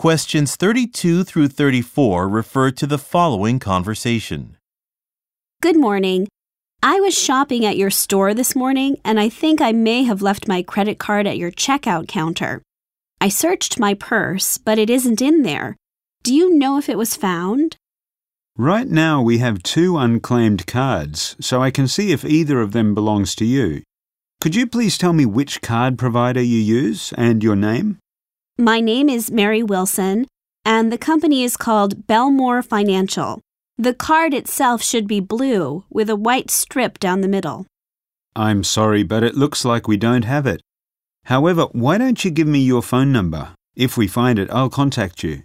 Questions 32 through 34 refer to the following conversation. Good morning. I was shopping at your store this morning and I think I may have left my credit card at your checkout counter. I searched my purse, but it isn't in there. Do you know if it was found? Right now we have two unclaimed cards, so I can see if either of them belongs to you. Could you please tell me which card provider you use and your name? My name is Mary Wilson, and the company is called Belmore Financial. The card itself should be blue with a white strip down the middle. I'm sorry, but it looks like we don't have it. However, why don't you give me your phone number? If we find it, I'll contact you.